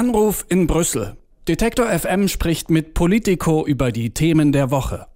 Anruf in Brüssel. Detektor FM spricht mit Politico über die Themen der Woche.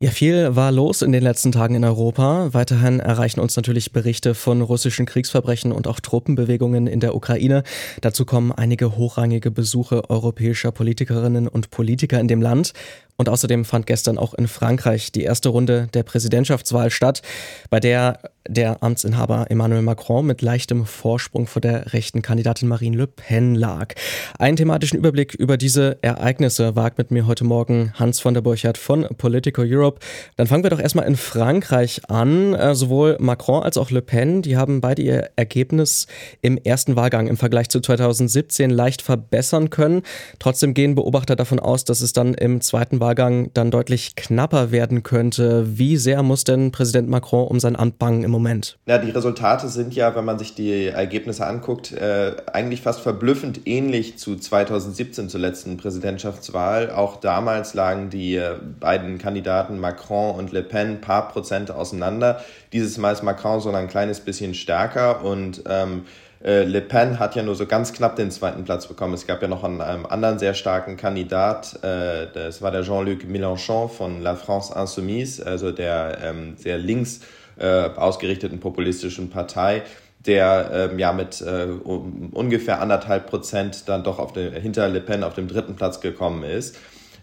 Ja, viel war los in den letzten Tagen in Europa. Weiterhin erreichen uns natürlich Berichte von russischen Kriegsverbrechen und auch Truppenbewegungen in der Ukraine. Dazu kommen einige hochrangige Besuche europäischer Politikerinnen und Politiker in dem Land. Und außerdem fand gestern auch in Frankreich die erste Runde der Präsidentschaftswahl statt, bei der der Amtsinhaber Emmanuel Macron mit leichtem Vorsprung vor der rechten Kandidatin Marine Le Pen lag. Einen thematischen Überblick über diese Ereignisse wagt mit mir heute Morgen Hans von der Burchardt von Politico Europe. Dann fangen wir doch erstmal in Frankreich an. Äh, sowohl Macron als auch Le Pen, die haben beide ihr Ergebnis im ersten Wahlgang im Vergleich zu 2017 leicht verbessern können. Trotzdem gehen Beobachter davon aus, dass es dann im zweiten Wahlgang Wahlgang dann deutlich knapper werden könnte. Wie sehr muss denn Präsident Macron um sein Amt bangen im Moment? Ja, die Resultate sind ja, wenn man sich die Ergebnisse anguckt, äh, eigentlich fast verblüffend ähnlich zu 2017 zur letzten Präsidentschaftswahl. Auch damals lagen die äh, beiden Kandidaten Macron und Le Pen ein paar Prozent auseinander. Dieses Mal ist Macron so ein kleines bisschen stärker und ähm, äh, Le Pen hat ja nur so ganz knapp den zweiten Platz bekommen. Es gab ja noch einen, einen anderen sehr starken Kandidat, äh, das war der Jean-Luc Mélenchon von La France Insoumise, also der ähm, sehr links äh, ausgerichteten populistischen Partei, der ähm, ja mit äh, um, ungefähr anderthalb Prozent dann doch auf den, hinter Le Pen auf dem dritten Platz gekommen ist.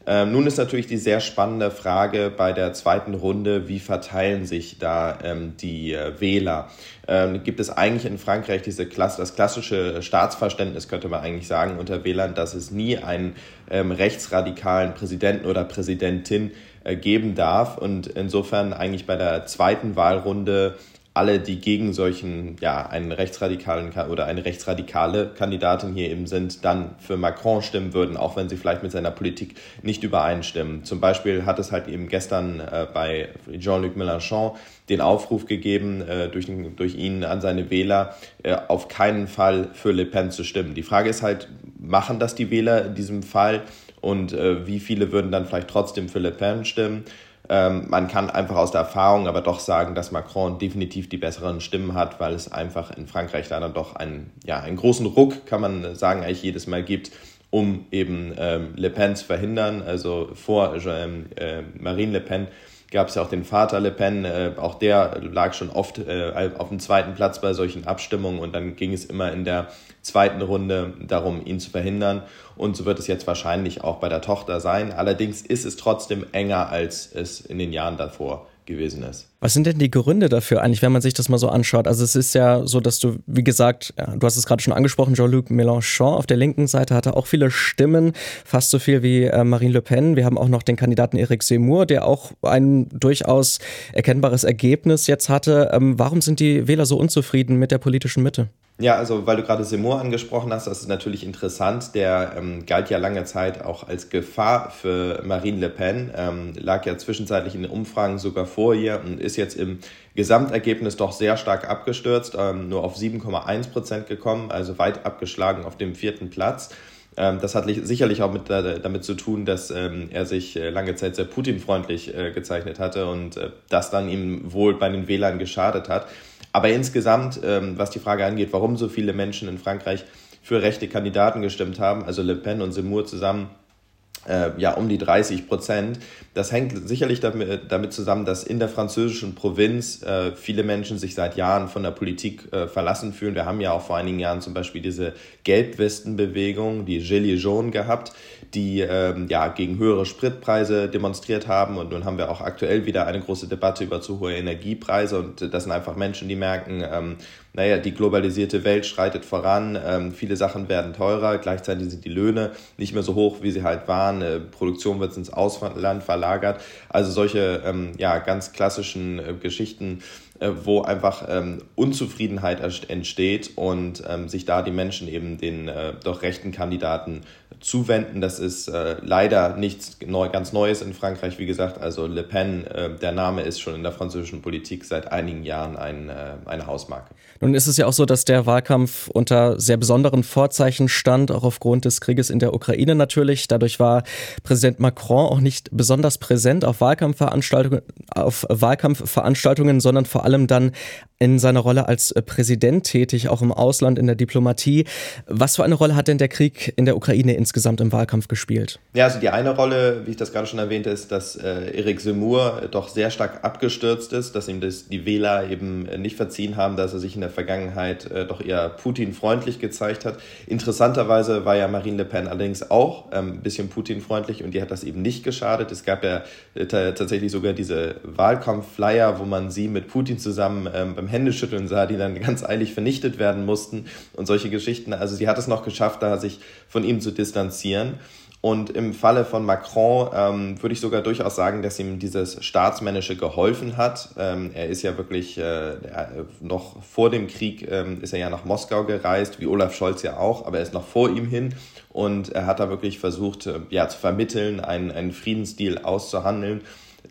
Ähm, nun ist natürlich die sehr spannende Frage bei der zweiten Runde, wie verteilen sich da ähm, die äh, Wähler? Ähm, gibt es eigentlich in Frankreich diese Klasse, das klassische Staatsverständnis, könnte man eigentlich sagen, unter Wählern, dass es nie einen ähm, rechtsradikalen Präsidenten oder Präsidentin äh, geben darf und insofern eigentlich bei der zweiten Wahlrunde alle, die gegen solchen, ja, einen rechtsradikalen oder eine rechtsradikale Kandidatin hier eben sind, dann für Macron stimmen würden, auch wenn sie vielleicht mit seiner Politik nicht übereinstimmen. Zum Beispiel hat es halt eben gestern äh, bei Jean-Luc Mélenchon den Aufruf gegeben, äh, durch, durch ihn an seine Wähler, äh, auf keinen Fall für Le Pen zu stimmen. Die Frage ist halt, machen das die Wähler in diesem Fall? Und äh, wie viele würden dann vielleicht trotzdem für Le Pen stimmen? Ähm, man kann einfach aus der Erfahrung aber doch sagen, dass Macron definitiv die besseren Stimmen hat, weil es einfach in Frankreich dann doch einen, ja, einen großen Ruck, kann man sagen, eigentlich jedes Mal gibt, um eben ähm, Le Pen zu verhindern. Also vor äh, Marine Le Pen gab es ja auch den Vater Le Pen, äh, auch der lag schon oft äh, auf dem zweiten Platz bei solchen Abstimmungen und dann ging es immer in der zweiten Runde darum, ihn zu verhindern. Und so wird es jetzt wahrscheinlich auch bei der Tochter sein. Allerdings ist es trotzdem enger, als es in den Jahren davor gewesen ist. Was sind denn die Gründe dafür eigentlich, wenn man sich das mal so anschaut? Also es ist ja so, dass du, wie gesagt, ja, du hast es gerade schon angesprochen, Jean-Luc Mélenchon auf der linken Seite hatte auch viele Stimmen, fast so viel wie äh, Marine Le Pen. Wir haben auch noch den Kandidaten Eric Zemmour, der auch ein durchaus erkennbares Ergebnis jetzt hatte. Ähm, warum sind die Wähler so unzufrieden mit der politischen Mitte? Ja, also weil du gerade Seymour angesprochen hast, das ist natürlich interessant. Der ähm, galt ja lange Zeit auch als Gefahr für Marine Le Pen, ähm, lag ja zwischenzeitlich in den Umfragen sogar vor ihr und ist jetzt im Gesamtergebnis doch sehr stark abgestürzt, ähm, nur auf 7,1 Prozent gekommen, also weit abgeschlagen auf dem vierten Platz. Ähm, das hat sicherlich auch mit, äh, damit zu tun, dass ähm, er sich äh, lange Zeit sehr Putin-freundlich äh, gezeichnet hatte und äh, das dann ihm wohl bei den Wählern geschadet hat. Aber insgesamt, ähm, was die Frage angeht, warum so viele Menschen in Frankreich für rechte Kandidaten gestimmt haben, also Le Pen und Seymour zusammen, äh, ja um die 30 Prozent. Das hängt sicherlich damit, damit zusammen, dass in der französischen Provinz äh, viele Menschen sich seit Jahren von der Politik äh, verlassen fühlen. Wir haben ja auch vor einigen Jahren zum Beispiel diese Gelbwestenbewegung, die Gilets jaunes gehabt, die ähm, ja gegen höhere Spritpreise demonstriert haben. Und nun haben wir auch aktuell wieder eine große Debatte über zu hohe Energiepreise. Und das sind einfach Menschen, die merken, ähm, naja, die globalisierte Welt schreitet voran, ähm, viele Sachen werden teurer, gleichzeitig sind die Löhne nicht mehr so hoch, wie sie halt waren, äh, Produktion wird ins Ausland verlagert. Also solche ähm, ja, ganz klassischen äh, Geschichten, äh, wo einfach ähm, Unzufriedenheit entsteht und ähm, sich da die Menschen eben den äh, doch rechten Kandidaten zuwenden. Das ist äh, leider nichts neu, ganz Neues in Frankreich, wie gesagt. Also Le Pen, äh, der Name ist schon in der französischen Politik seit einigen Jahren ein, äh, eine Hausmarke. Nun ist es ja auch so, dass der Wahlkampf unter sehr besonderen Vorzeichen stand, auch aufgrund des Krieges in der Ukraine natürlich. Dadurch war Präsident Macron auch nicht besonders präsent auf Wahlkampfveranstaltungen, auf Wahlkampfveranstaltungen sondern vor allem dann in seiner Rolle als äh, Präsident tätig, auch im Ausland, in der Diplomatie. Was für eine Rolle hat denn der Krieg in der Ukraine insgesamt im Wahlkampf gespielt? Ja, also die eine Rolle, wie ich das gerade schon erwähnte, ist, dass äh, Eric Zemmour doch sehr stark abgestürzt ist, dass ihm das die Wähler eben äh, nicht verziehen haben, dass er sich in der Vergangenheit äh, doch eher Putin-freundlich gezeigt hat. Interessanterweise war ja Marine Le Pen allerdings auch ähm, ein bisschen Putin-freundlich und die hat das eben nicht geschadet. Es gab ja äh, tatsächlich sogar diese Wahlkampf-Flyer, wo man sie mit Putin zusammen ähm, beim Händeschütteln sah, die dann ganz eilig vernichtet werden mussten und solche Geschichten. Also sie hat es noch geschafft, da sich von ihm zu distanzieren. Und im Falle von Macron ähm, würde ich sogar durchaus sagen, dass ihm dieses Staatsmännische geholfen hat. Ähm, er ist ja wirklich äh, noch vor dem Krieg ähm, ist er ja nach Moskau gereist, wie Olaf Scholz ja auch, aber er ist noch vor ihm hin und er hat da wirklich versucht, äh, ja, zu vermitteln, einen, einen Friedensdeal auszuhandeln.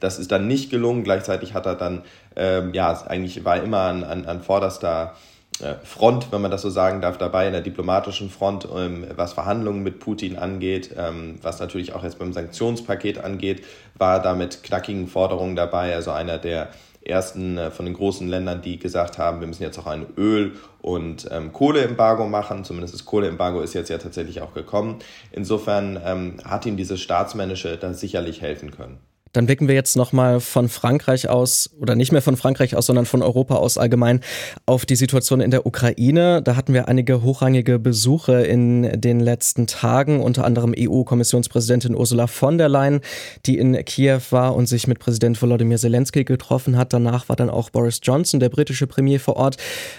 Das ist dann nicht gelungen. Gleichzeitig hat er dann, ähm, ja, eigentlich war immer an, an, an vorderster äh, Front, wenn man das so sagen darf, dabei in der diplomatischen Front, ähm, was Verhandlungen mit Putin angeht, ähm, was natürlich auch jetzt beim Sanktionspaket angeht, war da mit knackigen Forderungen dabei. Also einer der ersten äh, von den großen Ländern, die gesagt haben, wir müssen jetzt auch ein Öl- und ähm, Kohleembargo machen. Zumindest das Kohleembargo ist jetzt ja tatsächlich auch gekommen. Insofern hat ihm dieses Staatsmännische da sicherlich helfen können. Dann blicken wir jetzt nochmal von Frankreich aus, oder nicht mehr von Frankreich aus, sondern von Europa aus allgemein auf die Situation in der Ukraine. Da hatten wir einige hochrangige Besuche in den letzten Tagen, unter anderem EU-Kommissionspräsidentin Ursula von der Leyen, die in Kiew war und sich mit Präsident Volodymyr Zelensky getroffen hat. Danach war dann auch Boris Johnson, der britische Premier, vor Ort.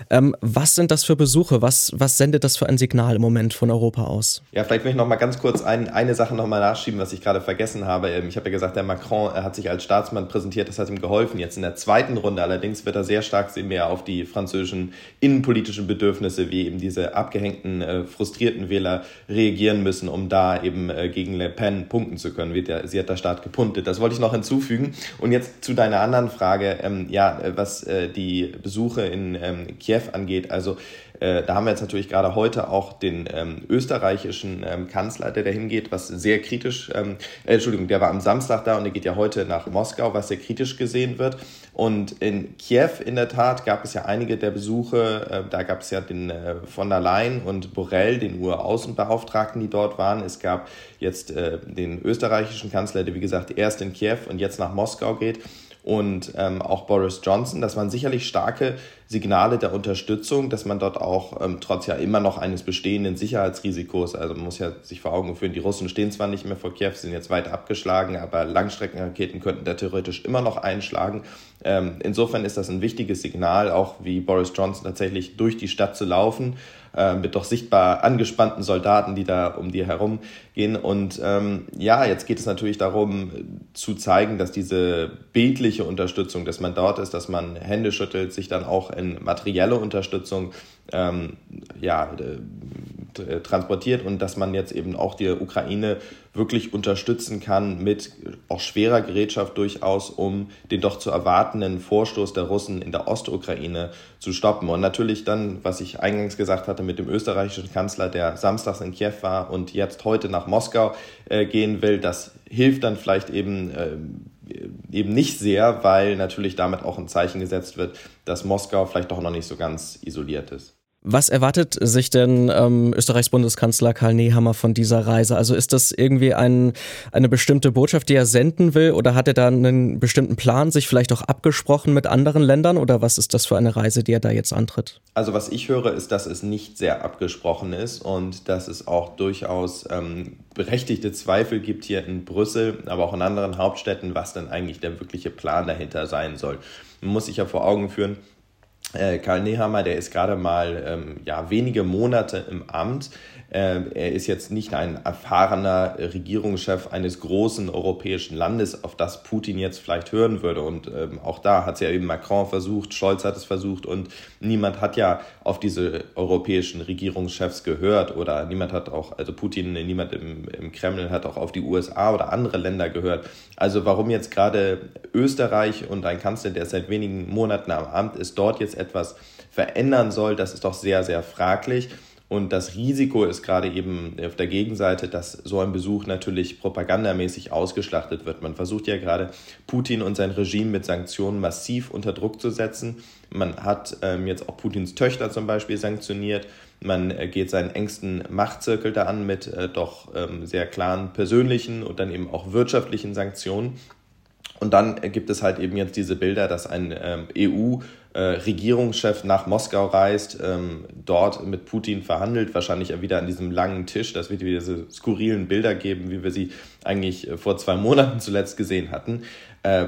Ähm, was sind das für Besuche? Was, was sendet das für ein Signal im Moment von Europa aus? Ja, vielleicht will ich noch mal ganz kurz ein, eine Sache noch mal nachschieben, was ich gerade vergessen habe. Ähm, ich habe ja gesagt, der Macron er hat sich als Staatsmann präsentiert, das hat ihm geholfen. Jetzt in der zweiten Runde allerdings wird er sehr stark mehr auf die französischen innenpolitischen Bedürfnisse, wie eben diese abgehängten, äh, frustrierten Wähler reagieren müssen, um da eben äh, gegen Le Pen punkten zu können. Sie hat da stark gepuntet. Das wollte ich noch hinzufügen. Und jetzt zu deiner anderen Frage, ähm, ja, was äh, die Besuche in ähm, Kiew angeht. Also äh, da haben wir jetzt natürlich gerade heute auch den ähm, österreichischen ähm, Kanzler, der da hingeht, was sehr kritisch, ähm, äh, Entschuldigung, der war am Samstag da und der geht ja heute nach Moskau, was sehr kritisch gesehen wird. Und in Kiew in der Tat gab es ja einige der Besuche, äh, da gab es ja den äh, von der Leyen und Borrell, den US-Außenbeauftragten, die dort waren. Es gab jetzt äh, den österreichischen Kanzler, der wie gesagt erst in Kiew und jetzt nach Moskau geht und ähm, auch Boris Johnson. Das waren sicherlich starke Signale der Unterstützung, dass man dort auch ähm, trotz ja immer noch eines bestehenden Sicherheitsrisikos, also man muss ja sich vor Augen führen, die Russen stehen zwar nicht mehr vor Kiew, sind jetzt weit abgeschlagen, aber Langstreckenraketen könnten da theoretisch immer noch einschlagen. Ähm, insofern ist das ein wichtiges Signal, auch wie Boris Johnson tatsächlich durch die Stadt zu laufen äh, mit doch sichtbar angespannten Soldaten, die da um die herum gehen. Und ähm, ja, jetzt geht es natürlich darum zu zeigen, dass diese bildliche Unterstützung, dass man dort ist, dass man Hände schüttelt, sich dann auch in materielle Unterstützung ähm, ja, äh, transportiert und dass man jetzt eben auch die Ukraine wirklich unterstützen kann mit auch schwerer Gerätschaft durchaus, um den doch zu erwartenden Vorstoß der Russen in der Ostukraine zu stoppen. Und natürlich dann, was ich eingangs gesagt hatte, mit dem österreichischen Kanzler, der samstags in Kiew war und jetzt heute nach Moskau äh, gehen will, das hilft dann vielleicht eben äh, eben nicht sehr, weil natürlich damit auch ein Zeichen gesetzt wird, dass Moskau vielleicht doch noch nicht so ganz isoliert ist. Was erwartet sich denn ähm, Österreichs Bundeskanzler Karl Nehammer von dieser Reise? Also ist das irgendwie ein, eine bestimmte Botschaft, die er senden will oder hat er da einen bestimmten Plan, sich vielleicht auch abgesprochen mit anderen Ländern oder was ist das für eine Reise, die er da jetzt antritt? Also was ich höre, ist, dass es nicht sehr abgesprochen ist und dass es auch durchaus ähm, berechtigte Zweifel gibt hier in Brüssel, aber auch in anderen Hauptstädten, was denn eigentlich der wirkliche Plan dahinter sein soll. Man muss sich ja vor Augen führen, äh, Karl Nehammer, der ist gerade mal ähm, ja, wenige Monate im Amt. Äh, er ist jetzt nicht ein erfahrener Regierungschef eines großen europäischen Landes, auf das Putin jetzt vielleicht hören würde. Und ähm, auch da hat es ja eben Macron versucht, Scholz hat es versucht und niemand hat ja auf diese europäischen Regierungschefs gehört oder niemand hat auch, also Putin, niemand im, im Kreml hat auch auf die USA oder andere Länder gehört. Also warum jetzt gerade Österreich und ein Kanzler, der seit wenigen Monaten am Amt ist, dort jetzt etwas verändern soll, das ist doch sehr, sehr fraglich. Und das Risiko ist gerade eben auf der Gegenseite, dass so ein Besuch natürlich propagandamäßig ausgeschlachtet wird. Man versucht ja gerade Putin und sein Regime mit Sanktionen massiv unter Druck zu setzen. Man hat ähm, jetzt auch Putins Töchter zum Beispiel sanktioniert. Man äh, geht seinen engsten Machtzirkel da an mit äh, doch ähm, sehr klaren persönlichen und dann eben auch wirtschaftlichen Sanktionen. Und dann gibt es halt eben jetzt diese Bilder, dass ein ähm, EU äh, Regierungschef nach Moskau reist, ähm, dort mit Putin verhandelt, wahrscheinlich wieder an diesem langen Tisch. Das wird wieder diese skurrilen Bilder geben, wie wir sie eigentlich äh, vor zwei Monaten zuletzt gesehen hatten. Äh,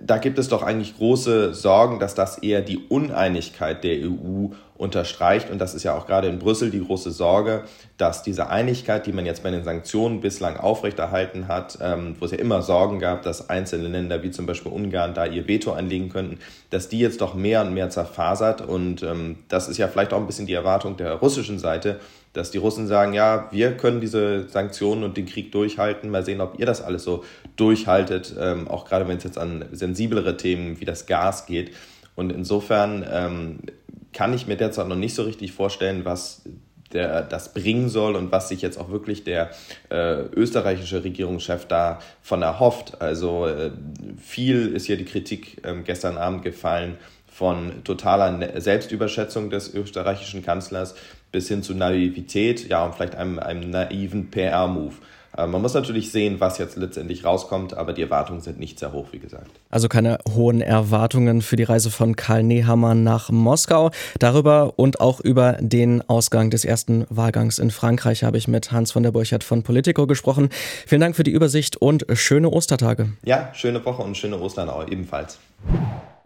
da gibt es doch eigentlich große Sorgen, dass das eher die Uneinigkeit der EU unterstreicht. Und das ist ja auch gerade in Brüssel die große Sorge, dass diese Einigkeit, die man jetzt bei den Sanktionen bislang aufrechterhalten hat, ähm, wo es ja immer Sorgen gab, dass einzelne Länder wie zum Beispiel Ungarn da ihr Veto einlegen könnten, dass die jetzt doch mehr und mehr zerfasert. Und ähm, das ist ja vielleicht auch ein bisschen die Erwartung der russischen Seite, dass die Russen sagen, ja, wir können diese Sanktionen und den Krieg durchhalten. Mal sehen, ob ihr das alles so durchhaltet, ähm, auch gerade wenn es jetzt an sensiblere Themen wie das Gas geht. Und insofern ähm, kann ich mir derzeit noch nicht so richtig vorstellen, was der das bringen soll und was sich jetzt auch wirklich der äh, österreichische Regierungschef davon erhofft. Also äh, viel ist hier die Kritik äh, gestern Abend gefallen von totaler ne-, Selbstüberschätzung des österreichischen Kanzlers bis hin zu Naivität, ja, und vielleicht einem, einem naiven PR-Move. Äh, man muss natürlich sehen, was jetzt letztendlich rauskommt, aber die Erwartungen sind nicht sehr hoch, wie gesagt. Also keine hohen Erwartungen für die Reise von Karl Nehammer nach Moskau. Darüber und auch über den Ausgang des ersten Wahlgangs in Frankreich habe ich mit Hans von der Burchardt von Politico gesprochen. Vielen Dank für die Übersicht und schöne Ostertage. Ja, schöne Woche und schöne Ostern auch ebenfalls.